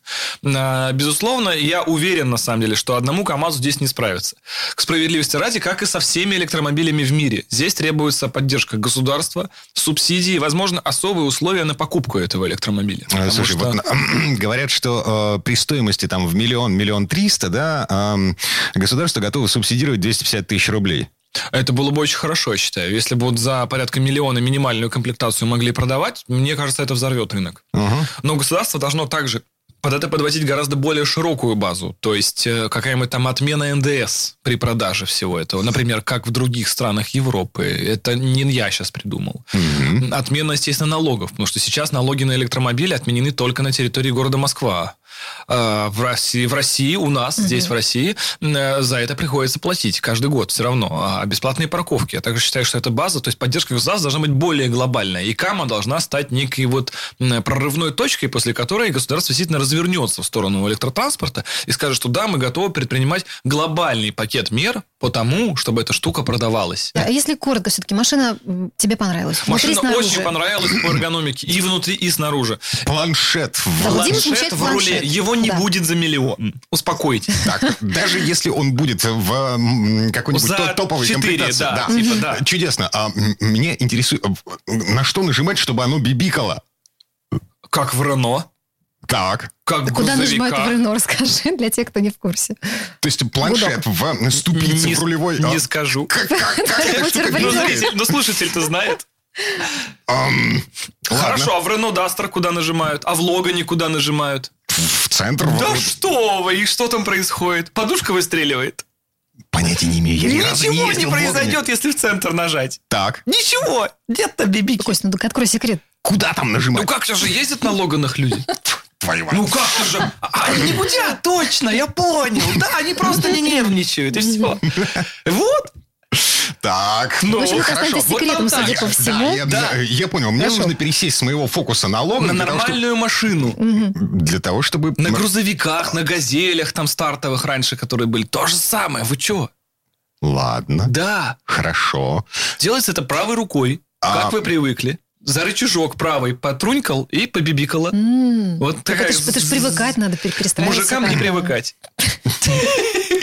Э, Безусловно, я уверен, на самом деле, что одному КАМАЗу здесь не справиться. К справедливости ради, как и со всеми электромобилями в мире. Здесь требуется поддержка государства, субсидии, возможно, особые условия на покупку этого электромобиля. Слушай, что- вот говорят, что э, при стоимости там в миллион, миллион триста, да, государство готово субсидировать 250 тысяч рублей. Это было бы очень хорошо, я считаю. Если бы вот за порядка миллиона минимальную комплектацию могли продавать, мне кажется, это взорвет рынок. Ага. Но государство должно также под это подводить гораздо более широкую базу. То есть э, какая-нибудь там отмена НДС при продаже всего этого. Например, как в других странах Европы. Это не я сейчас придумал. Отмена, естественно, налогов. Потому что сейчас налоги на электромобили отменены только на территории города Москва. Э, в России, в России у нас, угу. здесь в России, э, за это приходится платить каждый год все равно. А бесплатные парковки. Я также считаю, что это база, то есть поддержка государства должна быть более глобальная. И КАМА должна стать некой вот прорывной точкой, после которой государство действительно развернется в сторону электротранспорта и скажет, что да, мы готовы предпринимать глобальный пакет мер по тому, чтобы эта штука продавалась. А если коротко, все-таки машина тебе понравилась? Машина Внутри, очень понравилась по эргономике и внутри, и снаружи. Планшет. Да, планшет в руле. Его не да. будет за миллион. Успокойтесь. Так, даже если он будет в какой-нибудь за топовой 4, комплектации. Да, да. Типа, да. Чудесно. А мне интересует, на что нажимать, чтобы оно бибикало? Как в Рено. Так. Как да куда нажимать в Рено, расскажи, для тех, кто не в курсе. То есть планшет в ступице не, в рулевой... Не а? скажу. Как, как, как, ну, слушатель-то знает. Um, Хорошо, а в Рено Дастер куда нажимают? А в Логане куда нажимают? В центр. Да вот. что вы, и что там происходит? Подушка выстреливает? Понятия не имею. Я ни Ничего не, не произойдет, если в центр нажать. Так. Ничего. Где-то бибики. Кость, ну открой секрет. Куда там нажимать? Ну как-то же ездят на Логанах люди. Твою мать. Ну как-то же. А, они не будят, точно, я понял. Да, они просто не нервничают, и все. Вот. Так, ну, общем, хорошо. секретом, вот судя по всему. Да, я, да. я понял. Мне хорошо. нужно пересесть с моего фокуса на Логан. На нормальную того, машину. Для того, чтобы... На грузовиках, на газелях там стартовых раньше, которые были. То же самое. Вы что? Ладно. Да. Хорошо. Делается это правой рукой, а... как вы привыкли за рычажок правой потрунькал и побибикала. Mm. Вот такая... Это ж, это ж привыкать надо, перестраиваться. Мужикам не привыкать.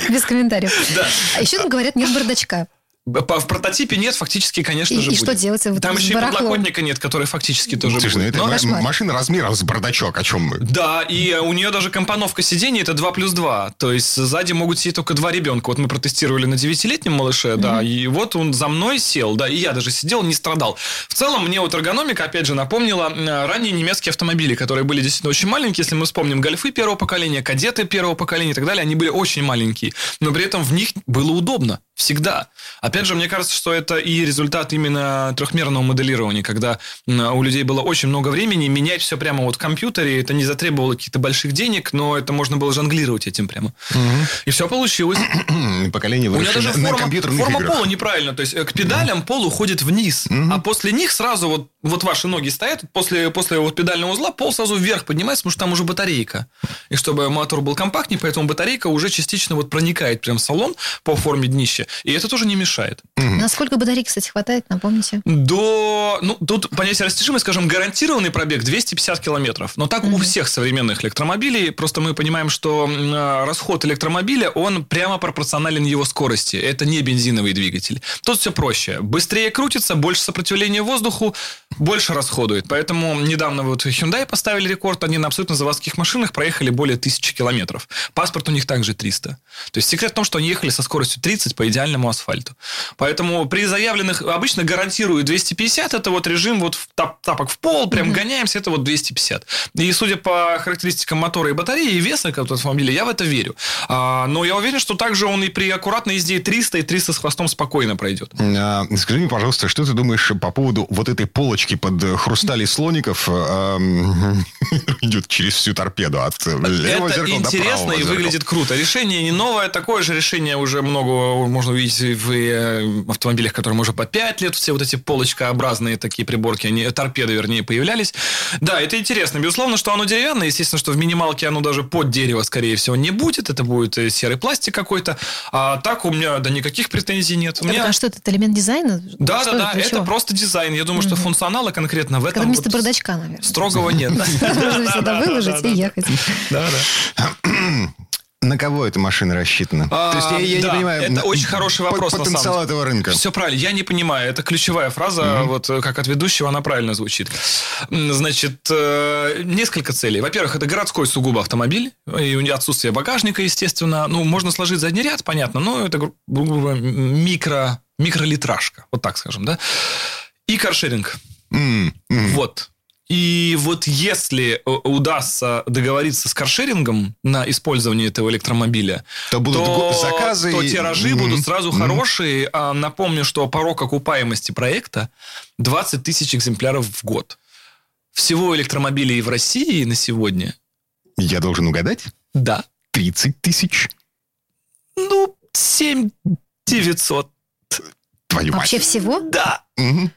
Без комментариев. Да. А еще там говорят, нет бардачка. В прототипе нет, фактически, конечно и, же, И будет. что делать? Вот Там еще и подлокотника нет, который фактически тоже Слушай, будет. Ну, это Но... машина размером с бардачок, о чем мы? Да, и у нее даже компоновка сидений это 2 плюс 2. То есть сзади могут сидеть только два ребенка. Вот мы протестировали на 9-летнем малыше, mm-hmm. да, и вот он за мной сел, да, и я даже сидел, не страдал. В целом, мне вот эргономика, опять же, напомнила ранние немецкие автомобили, которые были действительно очень маленькие. Если мы вспомним гольфы первого поколения, кадеты первого поколения и так далее, они были очень маленькие. Но при этом в них было удобно. Всегда. Опять же, мне кажется, что это и результат именно трехмерного моделирования, когда у людей было очень много времени менять все прямо вот в компьютере. Это не затребовало каких-то больших денег, но это можно было жонглировать этим прямо. Угу. И все получилось. Поколение У меня даже форма, форма пола неправильно. То есть э, к педалям пол уходит вниз, угу. а после них сразу вот, вот ваши ноги стоят, после, после вот педального узла пол сразу вверх поднимается, потому что там уже батарейка. И чтобы мотор был компактнее, поэтому батарейка уже частично вот проникает прям в салон по форме днища. И это тоже не мешает. Насколько батарейки, кстати, хватает, напомните? До... Ну, тут понятие растяжимой, скажем, гарантированный пробег 250 километров. Но так mm-hmm. у всех современных электромобилей. Просто мы понимаем, что расход электромобиля, он прямо пропорционален его скорости. Это не бензиновый двигатель. Тут все проще. Быстрее крутится, больше сопротивления воздуху, больше расходует. Поэтому недавно вот Hyundai поставили рекорд. Они на абсолютно заводских машинах проехали более тысячи километров. Паспорт у них также 300. То есть секрет в том, что они ехали со скоростью 30 по идеальному асфальту. Поэтому при заявленных обычно гарантирую 250, это вот режим вот тап, тапок в пол, прям mm-hmm. гоняемся, это вот 250. И судя по характеристикам мотора и батареи, и веса как автомобиля, я в это верю. А, но я уверен, что также он и при аккуратной езде 300 и 300 с хвостом спокойно пройдет. А, скажи мне, пожалуйста, что ты думаешь по поводу вот этой полочки под хрустали слоников а, идет через всю торпеду от левого Это зеркала интересно до и выглядит круто. Решение не новое, такое же решение уже много можно увидеть в э, автомобилях, которым уже по 5 лет все вот эти полочкообразные такие приборки, они, торпеды, вернее, появлялись. Да, это интересно. Безусловно, что оно деревянное. Естественно, что в минималке оно даже под дерево, скорее всего, не будет. Это будет э, серый пластик какой-то. А так у меня да никаких претензий нет. У меня... А что это, элемент дизайна? Да, что да, да. Это, это просто дизайн. Я думаю, что функционала конкретно в этом... Когда вместо вот бардачка, наверное. Строгого нет. Можно сюда выложить и ехать. Да, да. На кого эта машина рассчитана? А, То есть я, я да, не понимаю. Это очень хороший вопрос. Потенциал этого рынка. Все правильно. Я не понимаю. Это ключевая фраза. Mm-hmm. Вот э, как от ведущего она правильно звучит. Значит, э, несколько целей. Во-первых, это городской сугубо автомобиль. И у нее отсутствие багажника, естественно. Ну, можно сложить задний ряд, понятно. Но это, грубо микро, микролитражка. Вот так скажем, да? И каршеринг. Mm-hmm. Вот. И вот если э, удастся договориться с каршерингом на использование этого электромобиля, то будут то, заказы. То тиражи mm-hmm. будут сразу mm-hmm. хорошие. А напомню, что порог окупаемости проекта 20 тысяч экземпляров в год. Всего электромобилей в России на сегодня Я должен угадать? Да. 30 тысяч? Ну, 7 900. Твою Вообще мать. всего? Да. Мгм.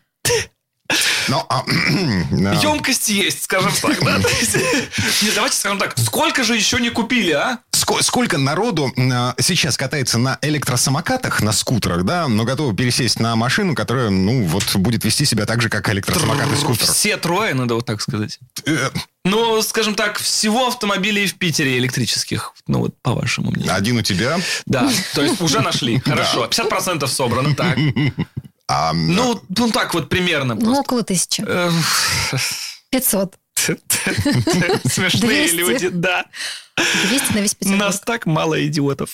Ну, а, Емкость есть, скажем так, да? То есть, Не, давайте скажем так, сколько же еще не купили, а? ско- сколько народу а, сейчас катается на электросамокатах, на скутерах, да, но готовы пересесть на машину, которая, ну, вот будет вести себя так же, как электросамокат и скутер. Все трое, надо вот так сказать. Э, Ну, скажем так, всего автомобилей в Питере электрических. Ну, вот по вашему мнению. Один у тебя. Да, то есть уже нашли. Хорошо, 50% собрано, так. А, Ну, ну так вот примерно Ну, просто. около тысячи. Э, 500. Смешные 200. люди, да. 200 на весь Петербург. Нас так мало идиотов.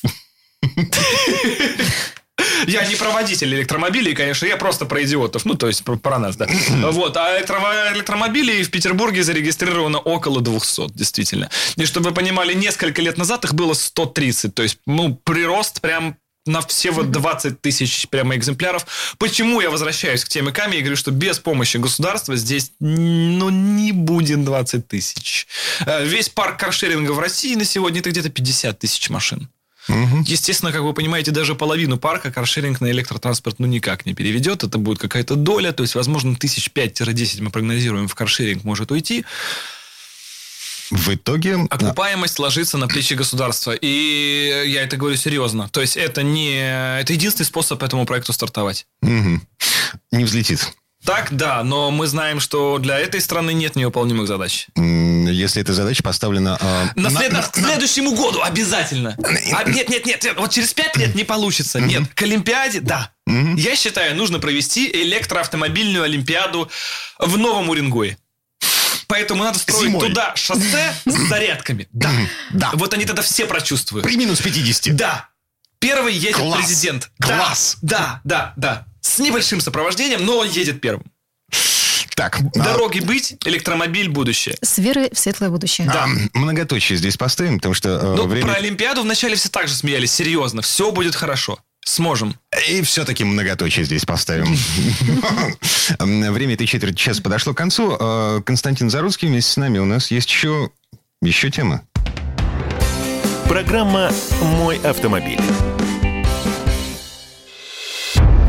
Я не про водителей электромобилей, конечно, я просто про идиотов. Ну, то есть про, про нас, да. Вот. А электро- электромобилей в Петербурге зарегистрировано около 200, действительно. И чтобы вы понимали, несколько лет назад их было 130. То есть, ну, прирост прям на все вот 20 тысяч прямо экземпляров. Почему я возвращаюсь к теме Ками и говорю, что без помощи государства здесь ну, не будет 20 тысяч. Э, Весь парк каршеринга в России на сегодня это где-то 50 тысяч машин. Естественно, как вы понимаете, даже половину парка каршеринг на электротранспорт ну никак не переведет. Это будет какая-то доля. То есть, возможно, тысяч 5-10 мы прогнозируем в каршеринг может уйти. В итоге... Окупаемость ложится на плечи государства. И я это говорю серьезно. То есть, это не... Это единственный способ этому проекту стартовать. Мгм. Не взлетит. Так, да, но мы знаем, что для этой страны нет невыполнимых задач. Если эта задача поставлена... а, На, след- на- к следующему году обязательно. А, нет, нет, нет, нет, вот через пять лет не получится. Нет, к Олимпиаде, да. Я считаю, нужно провести электроавтомобильную Олимпиаду в Новом Уренгое. Поэтому надо строить Зимой. туда шоссе с зарядками. Да. Да. Вот они тогда все прочувствуют. При минус 50. Да. Первый едет Класс. президент. Класс. Да, да, да. С небольшим сопровождением, но он едет первым. Так, а, Дороги быть, электромобиль будущее. С верой в светлое будущее. а, многоточие здесь поставим, потому что э, Ну, время... про Олимпиаду вначале все так же смеялись. Серьезно, все будет хорошо. Сможем. И все-таки многоточие здесь поставим. Время этой четверти часа подошло к концу. Э, Константин Заруцкий вместе с нами. У нас есть еще, еще тема. Программа «Мой автомобиль».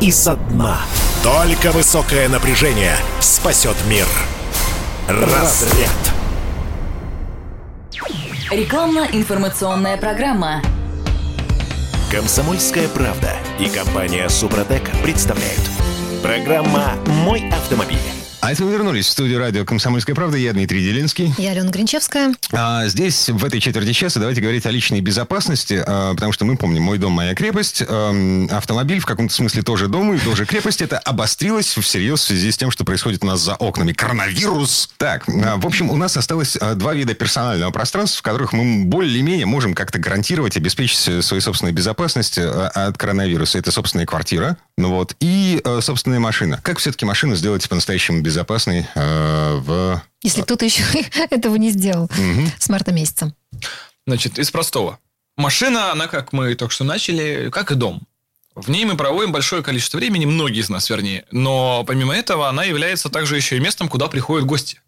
и со дна. Только высокое напряжение спасет мир. Разряд. Рекламно-информационная программа. Комсомольская правда и компания Супротек представляют. Программа «Мой автомобиль». А это мы вернулись в студию радио «Комсомольская правда». Я Дмитрий Делинский. Я Алена Гринчевская. А здесь, в этой четверти часа, давайте говорить о личной безопасности, а, потому что мы помним «Мой дом, моя крепость». Ам, Автомобиль в каком-то смысле тоже дом и тоже крепость. Это обострилось всерьез в связи с тем, что происходит у нас за окнами. Коронавирус! Так, а, в общем, у нас осталось а, два вида персонального пространства, в которых мы более-менее можем как-то гарантировать, обеспечить свою собственную безопасность а, от коронавируса. Это собственная квартира, ну вот, и э, собственная машина. Как все-таки машину сделать по-настоящему безопасной э, в... Если кто-то еще этого не сделал с марта месяца. Значит, из простого. Машина, она, как мы только что начали, как и дом. В ней мы проводим большое количество времени, многие из нас, вернее. Но помимо этого, она является также еще и местом, куда приходят гости.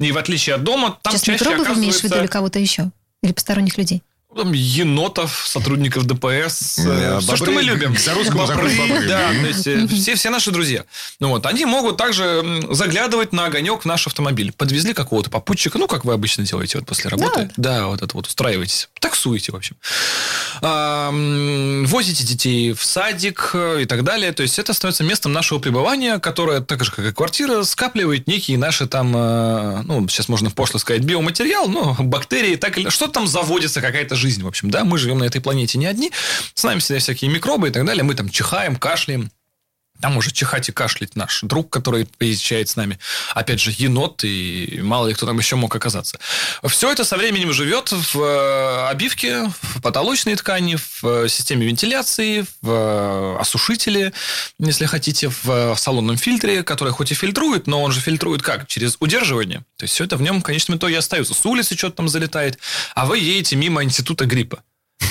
И в отличие от дома, там Сейчас чаще микробов имеешь в виду или оказывается кого-то еще? Или посторонних людей? Там, енотов, сотрудников ДПС, Да, все, что бобры, мы любим. к Зарусскому Бобры, бобры. Да, то есть э, все, все наши друзья. Ну вот, они могут также заглядывать на огонек в наш автомобиль. Подвезли какого-то попутчика, ну, как вы обычно делаете вот после работы. Да, вот это вот устраиваетесь. Таксуете, в общем. А, возите детей в садик э, и так далее. То есть это становится местом нашего пребывания, которое, так же, как и квартира, скапливает некие наши там, э, ну, сейчас можно пошло сказать, биоматериал, ну, бактерии, так или что там заводится, какая-то жизнь, в общем, да, мы живем на этой планете не одни, с нами всегда всякие микробы и так далее, мы там чихаем, кашляем, Там может чихать и кашлять наш друг, который приезжает с нами. Опять же, енот и мало ли кто там еще мог оказаться. Все это со временем живет в э, обивке, в потолочной ткани, в э, системе вентиляции, в э, осушителе, если хотите, в салонном фильтре, который хоть и фильтрует, но он же фильтрует как? Через удерживание. То есть все это в нем в конечном итоге остается. С улицы что-то там залетает, а вы едете мимо института гриппа.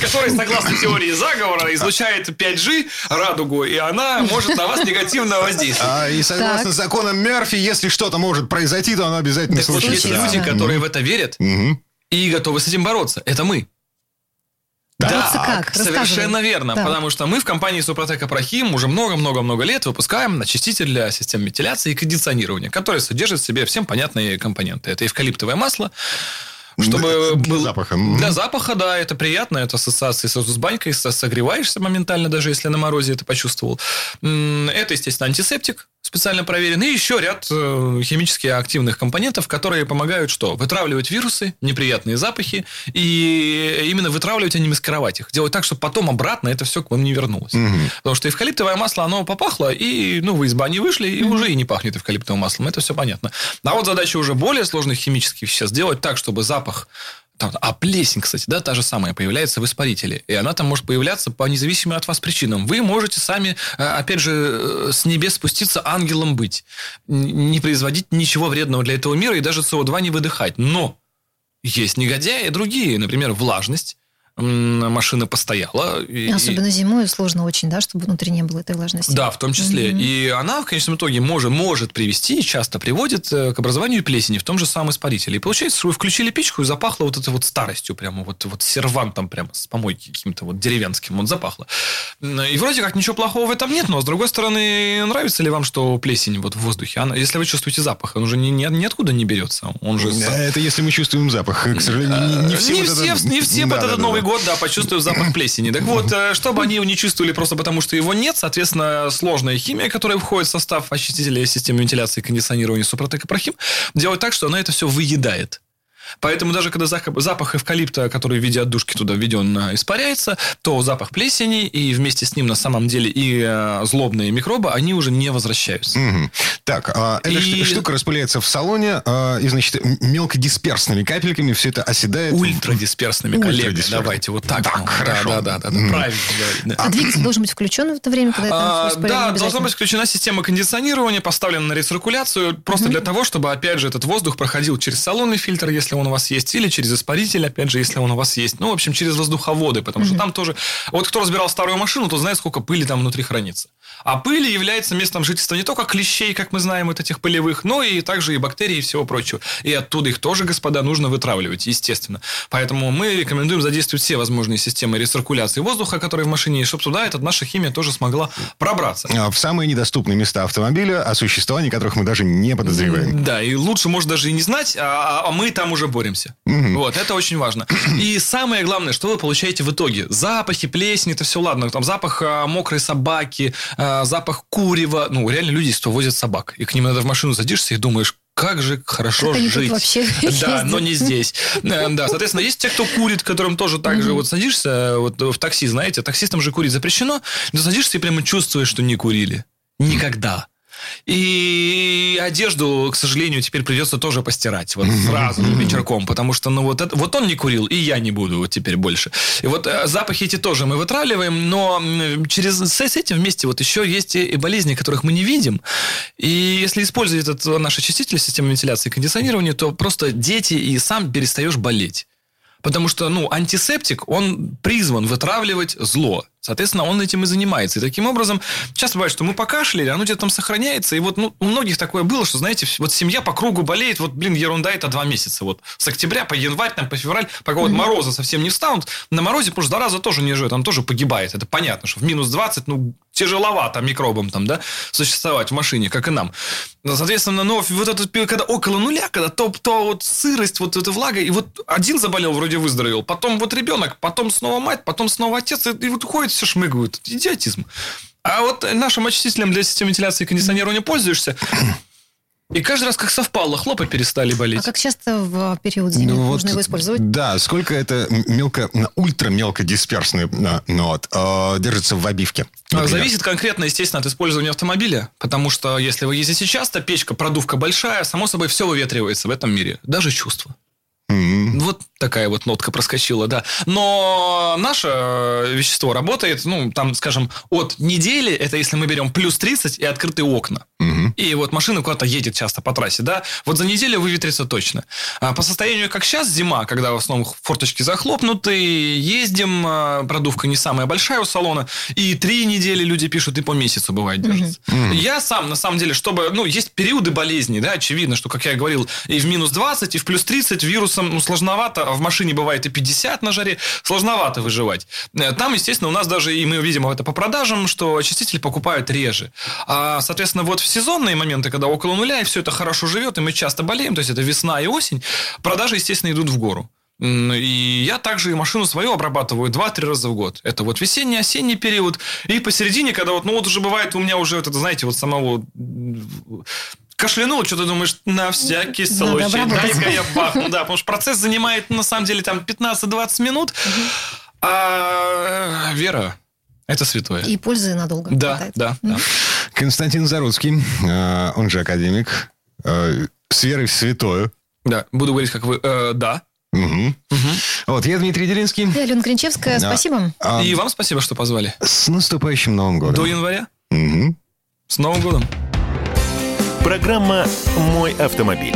Который, согласно теории заговора, излучает 5G, радугу, и она может на вас негативно воздействовать. А, и согласно законам Мерфи, если что-то может произойти, то оно обязательно так случится. Вот есть люди, которые в это верят и готовы с этим бороться. Это мы. Бороться да, как? совершенно верно. Да. Потому что мы в компании Супротек Апрахим уже много-много-много лет выпускаем очиститель для систем вентиляции и кондиционирования, который содержит в себе всем понятные компоненты. Это эвкалиптовое масло, чтобы Для был... запаха. Для запаха, да, это приятно, это ассоциации с, с банькой, со- согреваешься моментально, даже если на морозе это почувствовал. Это, естественно, антисептик, специально проверенный, и еще ряд э, химически активных компонентов, которые помогают что? Вытравливать вирусы, неприятные запахи, и именно вытравливать, а не маскировать их. Делать так, чтобы потом обратно это все к вам не вернулось. Потому что эвкалиптовое масло, оно попахло, и ну, вы из бани вышли, и уже и не пахнет эвкалиптовым маслом. Это все понятно. А вот задача уже более сложных химических веществ. Сделать так, чтобы запах там, а плесень, кстати, да, та же самая, появляется в испарителе. И она там может появляться по независимым от вас причинам. Вы можете сами, э, опять же, э, с небес спуститься, ангелом быть. Не производить ничего вредного для этого мира и даже СО2 не выдыхать. Но есть негодяи другие. Например, влажность. Машина постояла. и- Особенно зимой сложно очень, да, чтобы внутри не было этой влажности. да, в том числе. Мгм. И она в конечном итоге может, может привести, и часто приводит э, к образованию плесени в том же самом испарителе. И получается, что вы включили печку и запахло вот этой вот старостью, прямо вот, вот сервантом прямо с помойки каким-то вот деревенским вот запахло. И вроде как ничего плохого в этом нет, но с другой стороны, нравится ли вам, что плесень вот в воздухе? Она, если вы чувствуете запах, он уже ни, ни, ниоткуда не берется. Он же... с- Это если мы чувствуем запах. К сожалению, не, не все, не вот все, это- не все Да, под да, этот да, Новый да. Год, да, почувствуют запах плесени. Так вот, э, чтобы они его не чувствовали просто потому, что его нет, соответственно, сложная химия, которая входит в состав очистителя системы вентиляции и кондиционирования Супротек Ипрахим, делает так, что она это все выедает. Поэтому даже когда запах эвкалипта, который в виде отдушки туда введен, э, испаряется, то запах плесени и вместе с ним на самом деле и э, злобные микробы, они уже не возвращаются. Мгм. Так, а, эта И- штука распыляется в салоне, а, и, значит, мелкодисперсными капельками все это оседает. Ультрадисперсными, коллега. Ультрадисперсными. Давайте вот так. Так, ну, хорошо. Да, да, да, да, Мгм. правильно говорить. да. А двигатель должен быть включен в это время, когда это А, да, должна быть включена система кондиционирования, поставлена на рециркуляцию, просто для того, чтобы, опять же, этот воздух проходил через салонный фильтр, если он у вас есть, или через испаритель, опять же, если он у вас есть. Ну, в общем, через воздуховоды, потому что там тоже... Вот кто разбирал старую машину, то знает, сколько пыли там внутри хранится. А пыль является местом жительства не только клещей, как мы знаем, вот этих пылевых, но и также и бактерий и всего прочего. И оттуда их тоже, господа, нужно вытравливать, естественно. Поэтому мы рекомендуем задействовать все возможные системы рециркуляции воздуха, которые в машине, чтобы туда эта наша химия тоже смогла пробраться. А, В самые недоступные места автомобиля, о существовании которых мы даже не подозреваем. Да, и лучше, может, даже и не знать, а, а мы там уже боремся. Вот, это очень важно. И самое главное, что вы получаете в итоге. Запахи, плесень, это все ладно. Там запах а, мокрой собаки, а, запах курева. Ну, реально люди, что возят собак. И к ним надо в машину садишься и думаешь, как же хорошо тут жить. вообще Да, но не здесь. Э, Да, соответственно, есть те, кто курит, которым тоже так же вот садишься вот в такси, знаете, таксистам же курить запрещено, но садишься и прямо чувствуешь, что не курили. Никогда. И одежду, к сожалению, теперь придется тоже постирать вот сразу вечерком, потому что, ну, вот, это, вот он не курил, и я не буду вот теперь больше. И вот э, запахи эти тоже мы вытравливаем, но через, с, с этим вместе вот еще есть и, и болезни, которых мы не видим. И если использовать этот наш очиститель системы вентиляции и кондиционирования, то просто дети и сам перестаешь болеть. Потому что, ну, антисептик, он призван вытравливать зло. Соответственно, он этим и занимается. И таким образом, часто бывает, что мы покашляли, оно где-то там сохраняется. И вот ну, у многих такое было, что, знаете, вот семья по кругу болеет, вот, блин, ерунда, это два месяца. Вот с октября по январь, там, по февраль, пока вот морозы совсем не встанут. На морозе, потому что зараза тоже не живет, он тоже погибает. Это понятно, что в минус 20, ну, тяжеловато микробам там, да, существовать в машине, как и нам. Ну, Соответственно, но вот этот, когда около нуля, когда то, то вот сырость, вот эта влага, и вот один заболел, вроде выздоровел, потом вот ребенок, потом снова мать, потом снова отец, и, и вот ходит, все шмыгают. Идиотизм. А вот нашим очистителем для системы вентиляции и кондиционирования пользуешься, И каждый раз, как совпало, хлопы перестали болеть. А как часто в период зимы Ну, вот, нужно его использовать? Да, сколько это мелко, ультра мелко дисперсный э, нот э, держится в обивке? А, например? Зависит конкретно, естественно, от использования автомобиля, потому что если вы ездите часто, печка, продувка большая, само собой все выветривается в этом мире, даже чувства. Мгм. Вот такая вот нотка проскочила, да. Но наше э, вещество работает, ну, там, скажем, от недели, это если мы берем плюс 30 и открытые окна. И вот машина куда-то едет часто по трассе, да, вот за неделю выветрится точно. А по состоянию, как сейчас, зима, когда в основном форточки захлопнуты, ездим, а, продувка не самая большая у салона, и три недели люди пишут, и по месяцу бывает держится. Я сам, на самом деле, чтобы, ну, есть периоды болезни, да, очевидно, что, как я говорил, и в минус 20, и в плюс 30 вирусом, ну, сложновато, а в машине бывает и 50 на жаре, сложновато выживать. Э, Там, естественно, у нас даже, и мы видим это по продажам, что очистители покупают реже. А, соответственно, вот в сезонные моменты, когда около нуля, и все это хорошо живет, и мы часто болеем, то есть это весна и осень, продажи, естественно, идут в гору. И я также и машину свою обрабатываю 2-3 раза в год. Это вот весенний, осенний период. И посередине, когда вот, ну вот уже бывает у меня уже, вот это, знаете, вот самого кашлянул, что ты думаешь, на всякий случай, дай-ка я бахну. Да, потому что процесс занимает, на самом деле, там 15-20 минут. А вера – это святое. И пользы надолго Да, хватает. да, да. Константин Заруцкий, э, он же академик, э, с верой в святое. Да, буду говорить, как вы. э, да. Мгм. Вот, я Дмитрий Делинский. Да, Алена Гринчевская, Да. спасибо. А, И вам спасибо, что позвали. С наступающим Новым годом. До января. Мгм. С Новым годом. Программа «Мой автомобиль».